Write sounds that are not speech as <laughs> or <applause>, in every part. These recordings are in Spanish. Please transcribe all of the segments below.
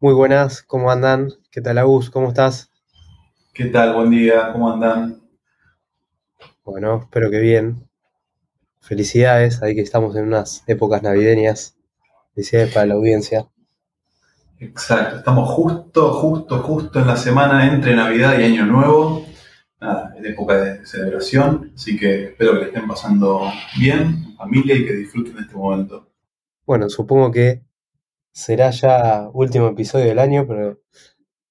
Muy buenas, ¿cómo andan? ¿Qué tal, Agus? ¿Cómo estás? ¿Qué tal? Buen día, ¿cómo andan? Bueno, espero que bien. Felicidades, ahí que estamos en unas épocas navideñas. Felicidades para la audiencia. Exacto, estamos justo, justo, justo en la semana entre Navidad y Año Nuevo. Nada, es época de celebración, así que espero que le estén pasando bien, en familia y que disfruten de este momento. Bueno, supongo que será ya último episodio del año, pero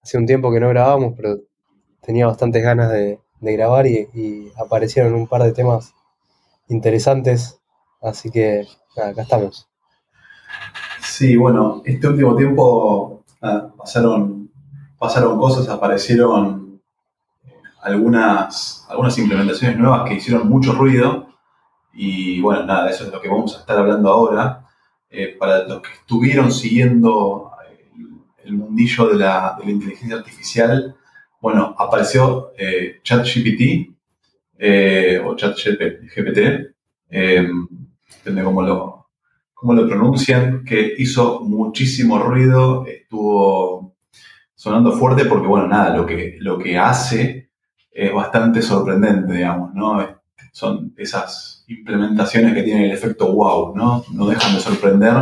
hace un tiempo que no grabamos, pero tenía bastantes ganas de, grabar y, aparecieron un par de temas interesantes, así que acá estamos. Sí, bueno, este último tiempo pasaron, pasaron cosas, aparecieron algunas, algunas implementaciones nuevas que hicieron mucho ruido y bueno, nada, eso es lo que vamos a estar hablando ahora. Eh, para los que estuvieron siguiendo eh, el, mundillo de la, inteligencia artificial, bueno, apareció eh, ChatGPT o ChatGPT, depende cómo lo, cómo lo pronuncian, que hizo muchísimo ruido, estuvo sonando fuerte porque, bueno, nada, lo que, lo que hace es bastante sorprendente, digamos, ¿no? son esas implementaciones que tienen el efecto wow, ¿no? No dejan de sorprender,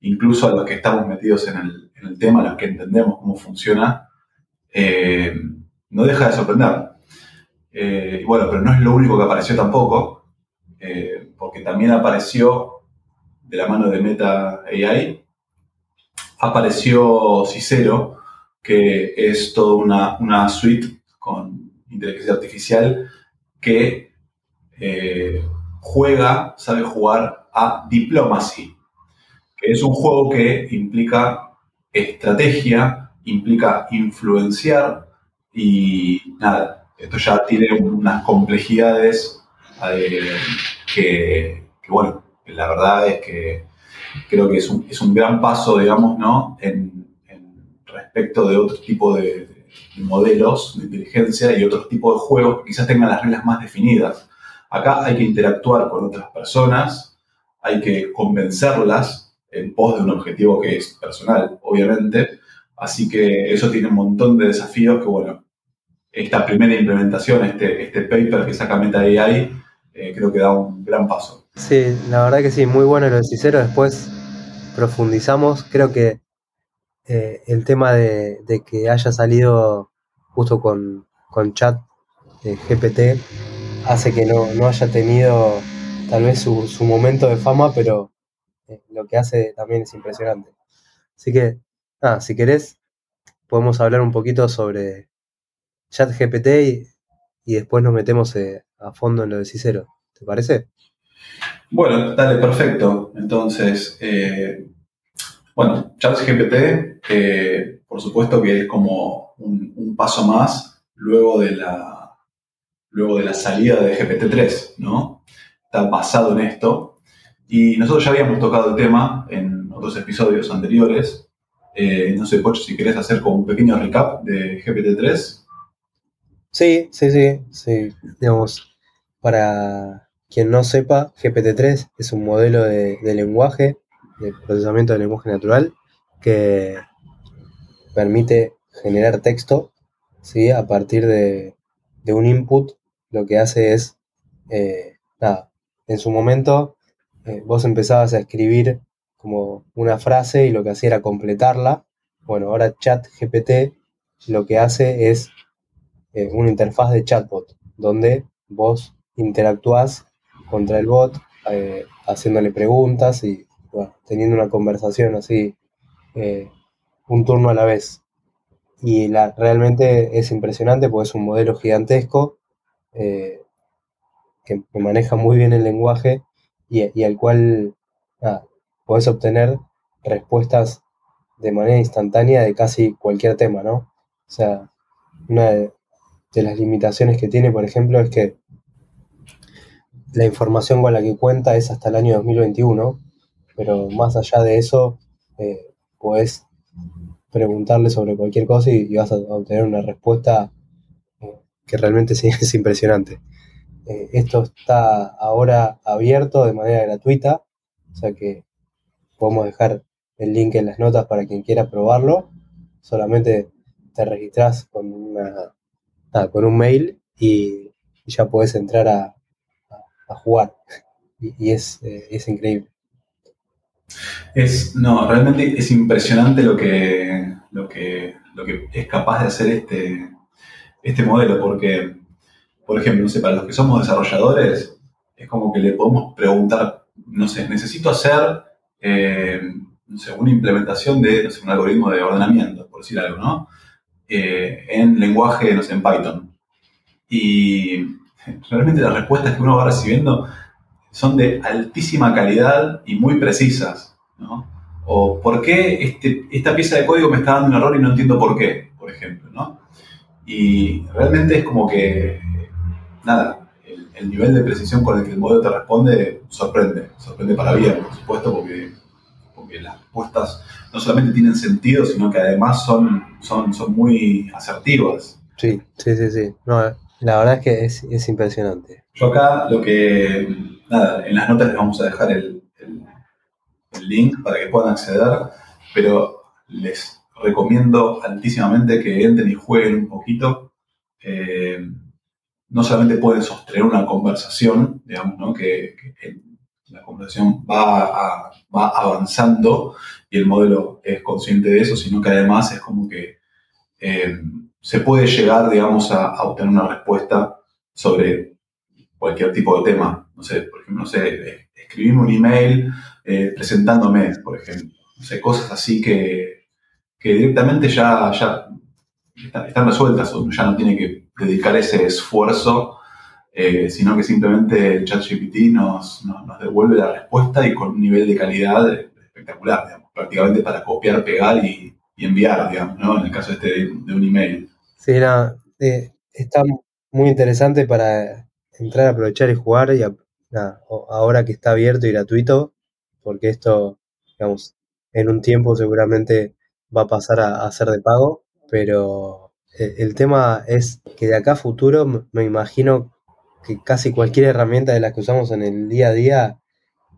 incluso a los que estamos metidos en el, tema, a los que entendemos cómo funciona, eh, no deja de sorprender. Eh, bueno, pero no es lo único que apareció tampoco, eh, porque también apareció de la mano de Meta AI, apareció Cicero, que es toda una, suite con inteligencia artificial que juega, sabe jugar a Diplomacy, que es un juego que implica estrategia, implica influenciar y nada, esto ya tiene unas complejidades eh, que, bueno, la verdad es que creo que es un, gran paso, digamos, ¿no? En, respecto de otro tipo de, de, modelos de inteligencia y otros tipos de juegos que quizás tengan las reglas más definidas. Acá hay que interactuar con otras personas, hay que convencerlas en pos de un objetivo que es personal, obviamente. Así que eso tiene un montón de desafíos que, bueno, esta primera implementación, este, este paper que saca Meta AI, eh, creo que da un gran paso. Sí, la verdad que sí, muy bueno lo de Cicero. Después profundizamos. Creo que eh, el tema de, que haya salido justo con, con chat eh, GPT hace que no, haya tenido tal vez su, momento de fama, pero eh, lo que hace también es impresionante. Así que, nada, si querés, podemos hablar un poquito sobre ChatGPT y, y después nos metemos eh, a fondo en lo de Cicero. ¿Te parece? Bueno, dale, perfecto. Entonces, eh, bueno, ChatGPT, por supuesto que es como un paso más luego de la luego de la salida de GPT-3, ¿no? Está basado en esto. Y nosotros ya habíamos tocado el tema en otros episodios anteriores. Eh, no sé, Pocho, si querés hacer como un pequeño recap de GPT-3. Sí, sí, sí, sí. Digamos, para quien no sepa, GPT-3 es un modelo de, lenguaje, de procesamiento de lenguaje natural, que permite generar texto ¿sí? a partir de, de un input lo que hace es, eh, nada, en su momento eh, vos empezabas a escribir como una frase y lo que hacía era completarla. Bueno, ahora ChatGPT lo que hace es eh, una interfaz de chatbot, donde vos interactúas contra el bot, haciéndole preguntas y teniendo una conversación así, un turno a la vez. Y la, realmente es impresionante porque es un modelo gigantesco eh, que, maneja muy bien el lenguaje y, al cual puedes obtener respuestas de manera instantánea de casi cualquier tema, ¿no? O sea, una de, las limitaciones que tiene, por ejemplo, es que la información con la que cuenta es hasta el año 2021, pero más allá de eso, eh, puedes preguntarle sobre cualquier cosa y, vas a obtener una respuesta que realmente sí, <laughs> es impresionante. Eh, esto está ahora abierto de manera gratuita, o sea que podemos dejar el link en las notas para quien quiera probarlo. solamente te registras con, una, con un mail y, ya puedes entrar a, jugar. <laughs> Y, es, eh, es, increíble. Es, no, realmente es impresionante lo que, lo que, lo que es capaz de hacer este, este modelo, porque, por ejemplo, no sé, para los que somos desarrolladores, es como que le podemos preguntar, no sé, necesito hacer eh, no sé, una implementación de no un algoritmo de ordenamiento, por decir algo, ¿no? Eh, en lenguaje, no sé, en Python. Y realmente las respuestas que uno va recibiendo son de altísima calidad y muy precisas, ¿no? O por qué este, esta pieza de código me está dando un error y no entiendo por qué, por ejemplo, ¿no? Y realmente es como que, nada, el, nivel de precisión con el que el modelo te responde sorprende, sorprende para bien, por supuesto, porque, porque las respuestas no solamente tienen sentido, sino que además son, son, son muy asertivas. Sí, sí, sí, sí. No, la verdad es que es, es impresionante. Yo acá lo que, nada, en las notas les vamos a dejar el, el, link para que puedan acceder, pero les recomiendo altísimamente que entren y jueguen un poquito. Eh, no solamente pueden sostener una conversación, digamos, que, la conversación va, va avanzando y el modelo es consciente de eso, sino que además es como que eh, se puede llegar, digamos, a, obtener una respuesta sobre cualquier tipo de tema. No sé, por ejemplo, no sé, escribirme un email eh, presentándome, por ejemplo. No sé, cosas así que, que directamente ya, ya están, resueltas, o ya no tiene que dedicar ese esfuerzo, eh, sino que simplemente ChatGPT nos, nos, devuelve la respuesta y con un nivel de calidad espectacular, digamos, prácticamente para copiar, pegar y, enviar, digamos, ¿no? En el caso este de, un email. Sí, nada, eh, está muy interesante para entrar aprovechar y jugar y ahora que está abierto y gratuito, porque esto, digamos, en un tiempo seguramente va a pasar a, ser de pago, pero eh, el, tema es que de acá a futuro me imagino que casi cualquier herramienta de las que usamos en el día a día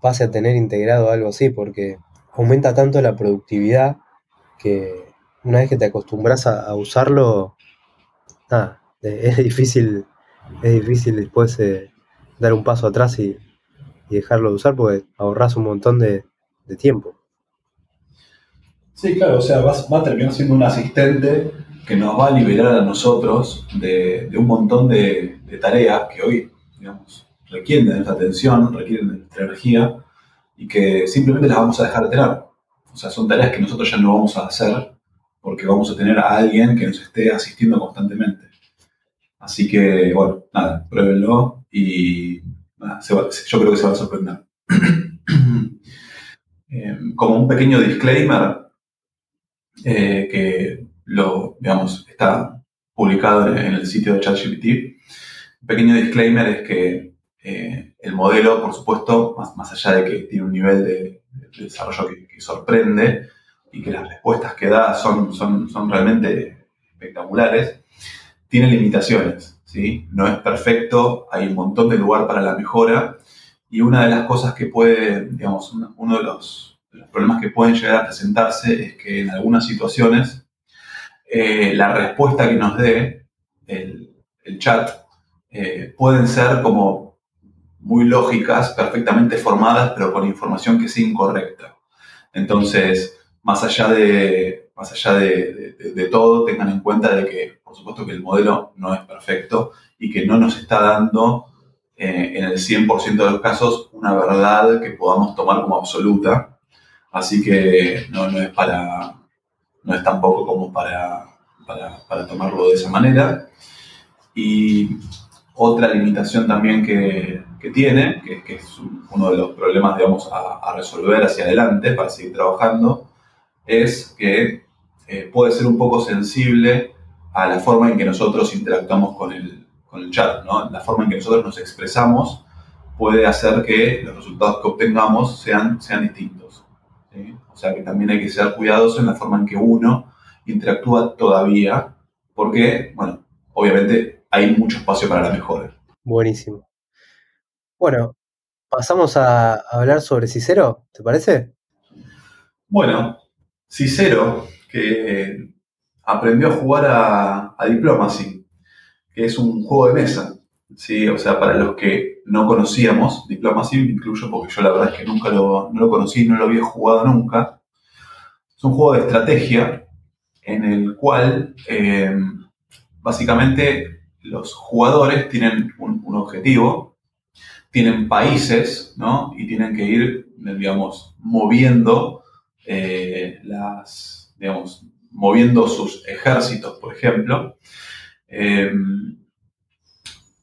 pase a tener integrado algo así, porque aumenta tanto la productividad que una vez que te acostumbras a, usarlo, nada, <laughs> es difícil, es difícil después eh, dar un paso atrás y, dejarlo de usar porque ahorras un montón de, tiempo. Sí, claro, o sea, va, a terminar siendo un asistente que nos va a liberar a nosotros de, un montón de, de, tareas que hoy, digamos, requieren de nuestra atención, requieren de nuestra energía y que simplemente las vamos a dejar de tener. O sea, son tareas que nosotros ya no vamos a hacer porque vamos a tener a alguien que nos esté asistiendo constantemente. Así que, bueno, nada, pruébenlo y yo creo que se va a sorprender. <clears throat> Eh, como un pequeño disclaimer, eh, que lo, digamos, está publicado en el sitio de ChatGPT, un pequeño disclaimer es que eh, el modelo, por supuesto, más, más, allá de que tiene un nivel de, desarrollo que, sorprende y que las respuestas que da son, son, son realmente espectaculares, tiene limitaciones. ¿sí? No es perfecto, hay un montón de lugar para la mejora y una de las cosas que puede, digamos, uno de los, problemas que pueden llegar a presentarse es que en algunas situaciones eh, la respuesta que nos dé el, chat eh, pueden ser como muy lógicas, perfectamente formadas, pero con información que sea incorrecta. Entonces, más allá de, más allá de, todo, tengan en cuenta de que, por supuesto, que el modelo no es perfecto y que no nos está dando eh, en el 100% de los casos una verdad que podamos tomar como absoluta. Así que no, es para, no es tampoco como para, para, tomarlo de esa manera. Y otra limitación también que, tiene, que, es uno de los problemas, digamos, a, resolver hacia adelante para seguir trabajando, es que eh, puede ser un poco sensible a la forma en que nosotros interactuamos con el, con el chat, ¿no? La forma en que nosotros nos expresamos puede hacer que los resultados que obtengamos sean, sean distintos. O sea que también hay que ser cuidadoso en la forma en que uno interactúa todavía, porque, bueno, obviamente hay mucho espacio para la mejora. Buenísimo. Bueno, pasamos a hablar sobre Cicero, ¿te parece? Bueno, Cicero, que aprendió a jugar a, a Diplomacy, que es un juego de mesa. ¿sí? O sea, para los que no conocíamos Diplomacy, me incluyo porque yo la verdad es que nunca lo, no lo conocí, no lo había jugado nunca. Es un juego de estrategia en el cual eh, básicamente los jugadores tienen un, objetivo, tienen países, ¿no? Y tienen que ir, digamos, moviendo eh, las, digamos, moviendo sus ejércitos, por ejemplo. Eh,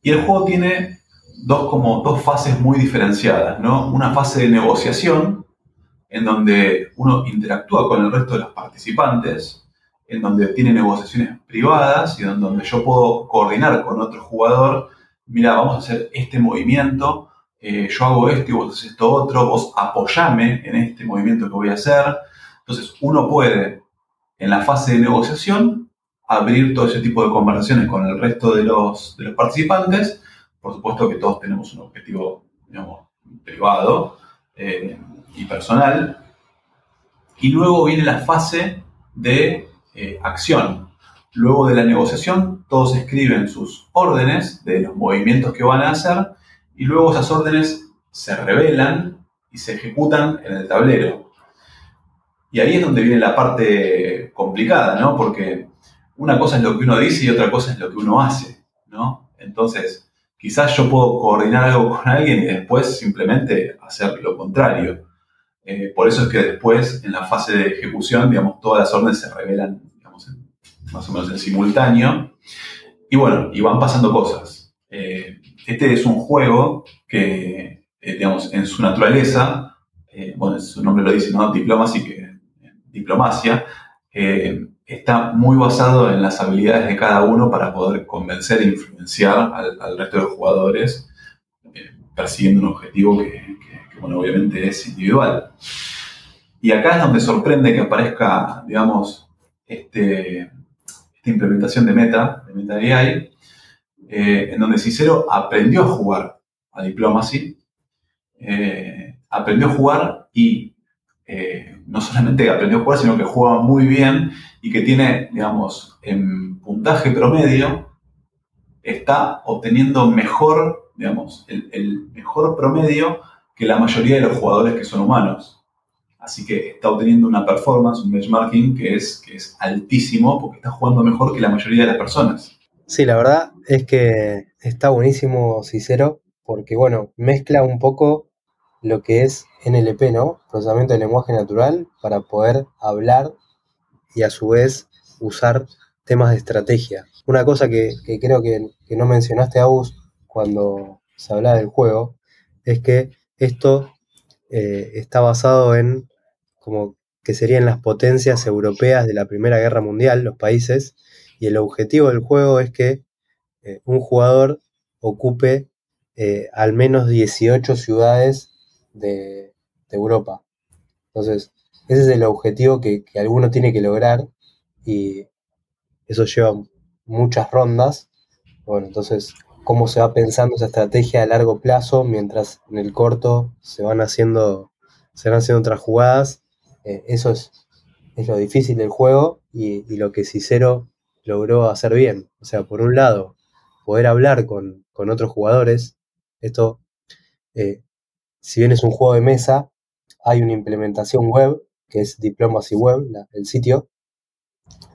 y el juego tiene dos, como dos fases muy diferenciadas, ¿no? Una fase de negociación, en donde uno interactúa con el resto de los participantes, en donde tiene negociaciones privadas y en donde yo puedo coordinar con otro jugador, mira, vamos a hacer este movimiento, eh, yo hago esto y vos haces esto otro, vos apoyame en este movimiento que voy a hacer. Entonces uno puede, en la fase de negociación, abrir todo ese tipo de conversaciones con el resto de los, de los participantes. Por supuesto que todos tenemos un objetivo, privado eh, y personal. Y luego viene la fase de eh, acción. Luego de la negociación, todos escriben sus órdenes de los movimientos que van a hacer y luego esas órdenes se revelan y se ejecutan en el tablero. Y ahí es donde viene la parte complicada, ¿no? Porque una cosa es lo que uno dice y otra cosa es lo que uno hace, ¿no? Entonces, quizás yo puedo coordinar algo con alguien y después simplemente hacer lo contrario. Eh, por eso es que después, en la fase de ejecución, digamos, todas las órdenes se revelan, digamos, más o menos en simultáneo. Y bueno, y van pasando cosas. Eh, este es un juego que, eh, digamos, en su naturaleza, bueno, su nombre lo dice, ¿no? Diplomacy, que, diplomacia, está muy basado en las habilidades de cada uno para poder convencer e influenciar al, resto de los jugadores persiguiendo un objetivo que, bueno, obviamente es individual. Y acá es donde sorprende que aparezca, digamos, este, esta implementación de Meta, de Meta AI, eh, en donde Cicero aprendió a jugar a Diplomacy, eh, aprendió a jugar y eh, no solamente aprendió a jugar, sino que juega muy bien y que tiene, digamos, en puntaje promedio, está obteniendo mejor, digamos, el, mejor promedio que la mayoría de los jugadores que son humanos. Así que está obteniendo una performance, un benchmarking que es, que es altísimo porque está jugando mejor que la mayoría de las personas. Sí, la verdad es que está buenísimo Cicero porque, bueno, mezcla un poco lo que es NLP, ¿no? Procesamiento de lenguaje natural para poder hablar y a su vez usar temas de estrategia. Una cosa que, creo que, que, no mencionaste, Agus, cuando se hablaba del juego, es que esto eh, está basado en como que serían las potencias europeas de la Primera Guerra Mundial, los países, y el objetivo del juego es que eh, un jugador ocupe eh, al menos 18 ciudades de, Europa. Entonces, ese es el objetivo que, que alguno tiene que lograr y eso lleva muchas rondas. Bueno, entonces cómo se va pensando esa estrategia a largo plazo, mientras en el corto se van haciendo, se van haciendo otras jugadas. Eh, eso es, es, lo difícil del juego y, lo que Cicero logró hacer bien. O sea, por un lado, poder hablar con, otros jugadores. Esto, eh, si bien es un juego de mesa, hay una implementación web, que es Diplomacy Web, el sitio,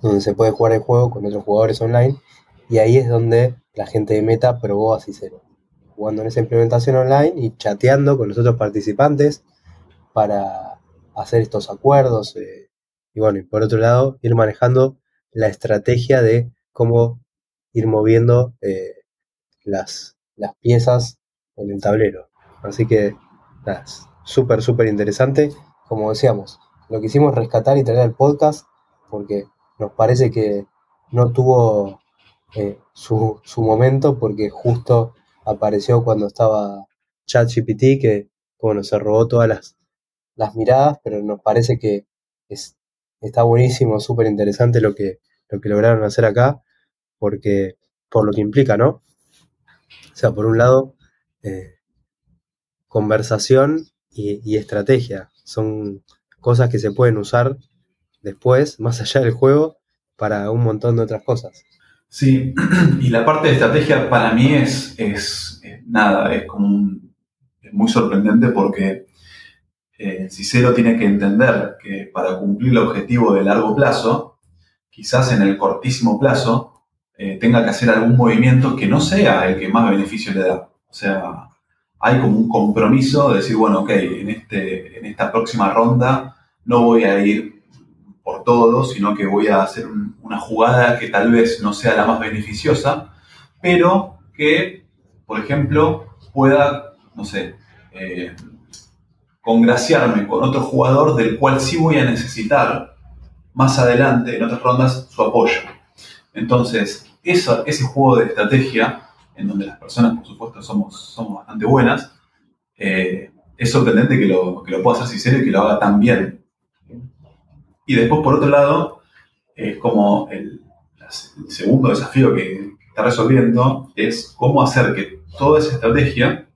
donde se puede jugar el juego con otros jugadores online. Y ahí es donde la gente de Meta probó a Cicero, jugando en esa implementación online y chateando con los otros participantes para hacer estos acuerdos. Eh, y bueno, y por otro lado, ir manejando la estrategia de cómo ir moviendo eh, las, las piezas en el tablero. Así que, súper, súper interesante. Como decíamos, lo quisimos rescatar y traer al podcast porque nos parece que no tuvo eh, su, momento porque justo apareció cuando estaba ChatGPT que bueno, se robó todas las, las miradas, pero nos parece que es, está buenísimo, súper interesante lo que, lo que lograron hacer acá, porque por lo que implica, ¿no? O sea, por un lado, eh, conversación y, estrategia son cosas que se pueden usar después, más allá del juego, para un montón de otras cosas. Sí, <clears throat> y la parte de estrategia para mí es, es, nada, es como muy sorprendente porque eh, Cicero tiene que entender que para cumplir el objetivo de largo plazo, quizás en el cortísimo plazo, eh, tenga que hacer algún movimiento que no sea el que más beneficio le da. O sea, hay como un compromiso de decir, bueno, ok, en, este, en esta próxima ronda no voy a ir por todo, sino que voy a hacer una jugada que tal vez no sea la más beneficiosa, pero que, por ejemplo, pueda, no sé, eh, congraciarme con otro jugador del cual sí voy a necesitar más adelante, en otras rondas, su apoyo. Entonces, ese juego de estrategia, en donde las personas, por supuesto, somos, somos bastante buenas, eh, es sorprendente que lo, que lo pueda hacer sincero y que lo haga tan bien. Y después, por otro lado, es como el, segundo desafío que, está resolviendo es cómo hacer que toda esa estrategia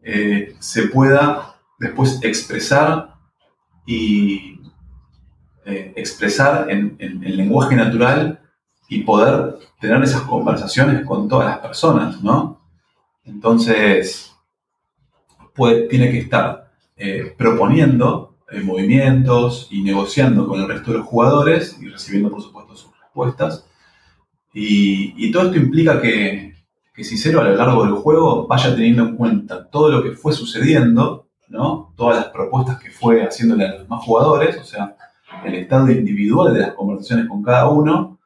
eh, se pueda después expresar y eh, expresar en, lenguaje natural y poder tener esas conversaciones con todas las personas, ¿no? Entonces, tiene que estar eh, proponiendo movimientos y negociando con el resto de los jugadores y recibiendo, por supuesto, sus respuestas. Y, todo esto implica que, que Cicero a lo largo del juego vaya teniendo en cuenta todo lo que fue sucediendo, ¿no? todas las propuestas que fue haciéndole a los más jugadores, o sea, el estado individual de las conversaciones con cada uno,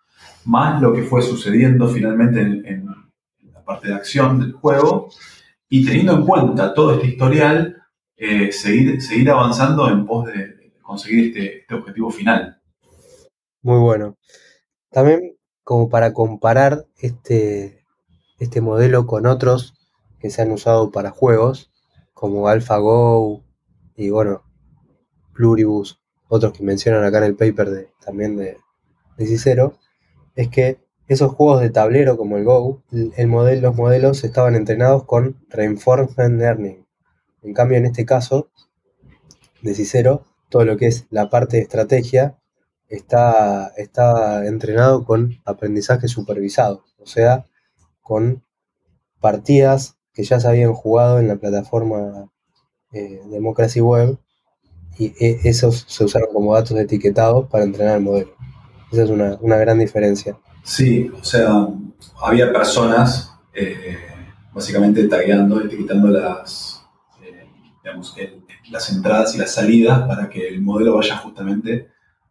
más lo que fue sucediendo finalmente en, la parte de acción del juego, y teniendo en cuenta todo este historial, eh, seguir, seguir avanzando en pos de conseguir este, este, objetivo final. Muy bueno. También como para comparar este, este modelo con otros que se han usado para juegos, como AlphaGo y bueno, Pluribus, otros que mencionan acá en el paper de, también de, de Cicero, es que esos juegos de tablero como el Go, los modelos estaban entrenados con Reinforcement Learning, en cambio, en este caso de Cicero, todo lo que es la parte de estrategia está, está entrenado con aprendizaje supervisado, o sea, con partidas que ya se habían jugado en la plataforma eh, Democracy Web y e, esos se usaron como datos etiquetados para entrenar el modelo. Esa es una, gran diferencia. Sí, o sea, había personas eh, básicamente tagueando, etiquetando las, digamos, las entradas y las salidas para que el modelo vaya justamente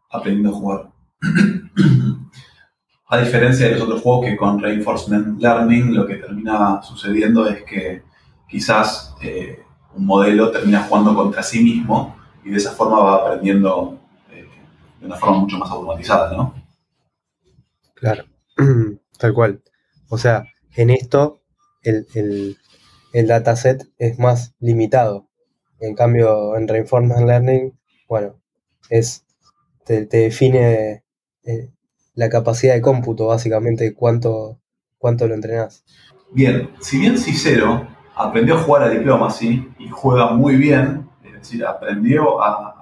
aprendiendo a jugar. <clears throat> a diferencia de los otros juegos que con Reinforcement Learning lo que termina sucediendo es que quizás eh, un modelo termina jugando contra sí mismo y de esa forma va aprendiendo eh, de una forma mucho más automatizada, ¿no? Claro, <clears throat> tal cual. O sea, en esto el, el dataset es más limitado. En cambio, en Reinforcement Learning, bueno, es te, define eh, la capacidad de cómputo, básicamente, cuánto, cuánto lo entrenás. Bien, si bien Cicero aprendió a jugar a Diplomacy y juega muy bien, es decir, aprendió a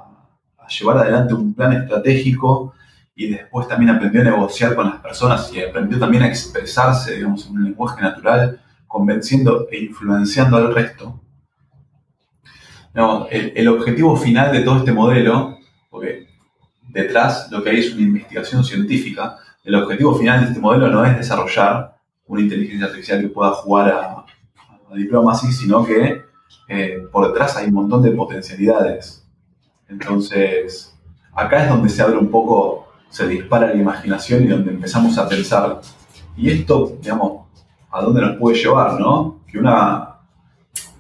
llevar adelante un plan estratégico y después también aprendió a negociar con las personas y aprendió también a expresarse, digamos, en un lenguaje natural, convenciendo e influenciando al resto el, objetivo final de todo este modelo, porque detrás lo que hay es una investigación científica, el objetivo final de este modelo no es desarrollar una inteligencia artificial que pueda jugar a, a diplomacy, sino que eh, por detrás hay un montón de potencialidades. Entonces, acá es donde se abre un poco, se dispara la imaginación y donde empezamos a pensar, y esto, digamos, ¿a dónde nos puede llevar, no? Que una,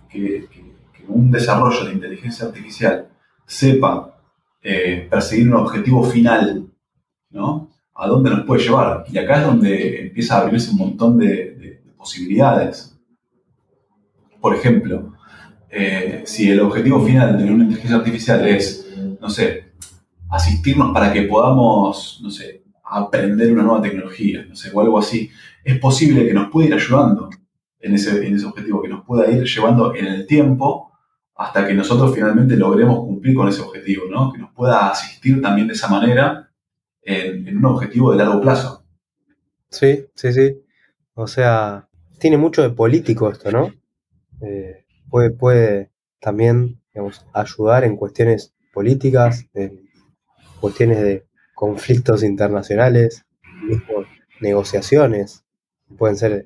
que, un desarrollo de inteligencia artificial sepa eh, perseguir un objetivo final, ¿no? ¿A dónde nos puede llevar? Y acá es donde empieza a abrirse un montón de, posibilidades. Por ejemplo, eh, si el objetivo final de una inteligencia artificial es, no sé, asistirnos para que podamos, no sé, aprender una nueva tecnología, no sé, o algo así, es posible que nos pueda ir ayudando en ese, en ese objetivo, que nos pueda ir llevando en el tiempo hasta que nosotros finalmente logremos cumplir con ese objetivo, ¿no? Que nos pueda asistir también de esa manera en, un objetivo de largo plazo. Sí, sí, sí. O sea, tiene mucho de político esto, ¿no? Eh, puede, puede también ayudar en cuestiones políticas, en cuestiones de conflictos internacionales, negociaciones, pueden ser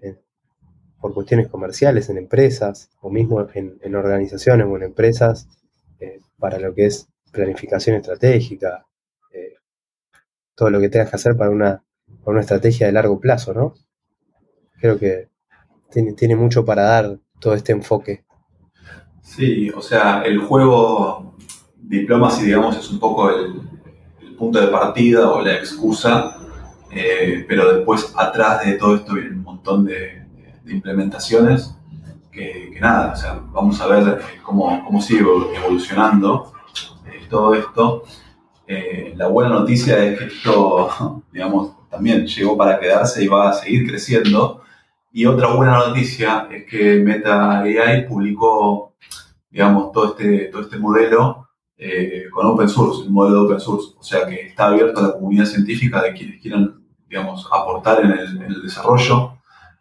por cuestiones comerciales en empresas o mismo en, organizaciones o en empresas eh, para lo que es planificación estratégica, eh, todo lo que tengas que hacer para una, una estrategia de largo plazo, ¿no? Creo que tiene, tiene mucho para dar todo este enfoque. Sí, o sea, el juego diplomacy, digamos, es un poco el, punto de partida o la excusa, eh, pero después atrás de todo esto viene un montón de, implementaciones que, nada, o sea, vamos a ver cómo, cómo sigue evolucionando eh, todo esto. Eh, la buena noticia es que esto, <laughs> digamos, también llegó para quedarse y va a seguir creciendo. Y otra buena noticia es que Meta AI publicó, digamos, todo este, todo este modelo eh, con open source, el modelo de open source. O sea que está abierto a la comunidad científica de quienes quieran, digamos, aportar en el, desarrollo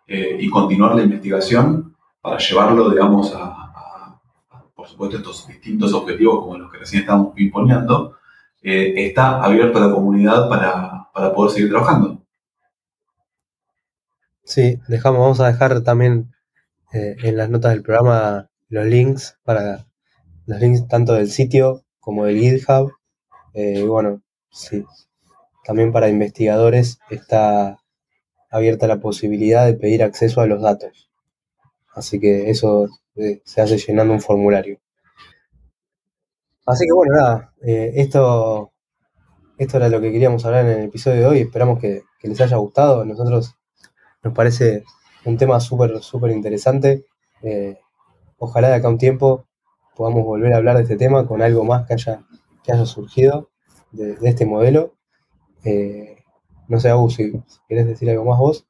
eh, y continuar la investigación para llevarlo, digamos, a, por supuesto, estos distintos objetivos como los que recién estamos imponiendo. Eh, está abierto a la comunidad para, para poder seguir trabajando. Sí, dejamos, vamos a dejar también en las notas del programa los links para los links tanto del sitio como de GitHub. Eh, bueno, sí, también para investigadores está abierta la posibilidad de pedir acceso a los datos. Así que eso eh, se hace llenando un formulario. Así que bueno, nada, eh, esto, esto era lo que queríamos hablar en el episodio de hoy. Esperamos que, les haya gustado. Nosotros nos parece un tema súper, súper interesante. ojalá de acá un tiempo podamos volver a hablar de este tema con algo más que haya, que haya surgido de, este modelo. Eh, no sé, Agus, si querés decir algo más vos.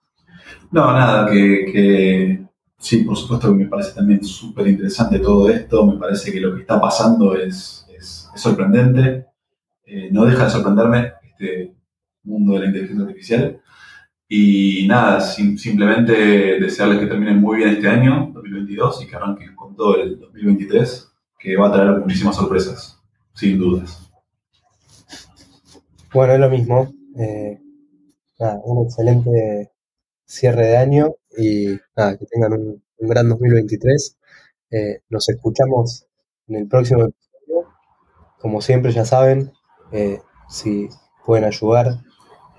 No, nada, que, sí, por supuesto que me parece también súper interesante todo esto, me parece que lo que está pasando es, es, sorprendente, eh, no deja de sorprenderme este mundo de la inteligencia artificial. Y nada, simplemente desearles que terminen muy bien este año, 2022, y que arranquen con todo el 2023 que va a traer muchísimas sorpresas, sin dudas. Bueno, es lo mismo. Eh, un excelente cierre de año y nada, que tengan un, gran 2023. Eh, nos escuchamos en el próximo episodio. Como siempre, ya saben, eh, si pueden ayudar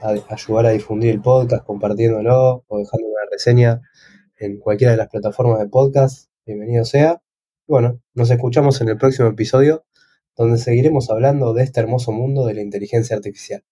a, ayudar a difundir el podcast compartiéndolo o dejando una reseña en cualquiera de las plataformas de podcast, bienvenido sea. Bueno, nos escuchamos en el próximo episodio, donde seguiremos hablando de este hermoso mundo de la inteligencia artificial.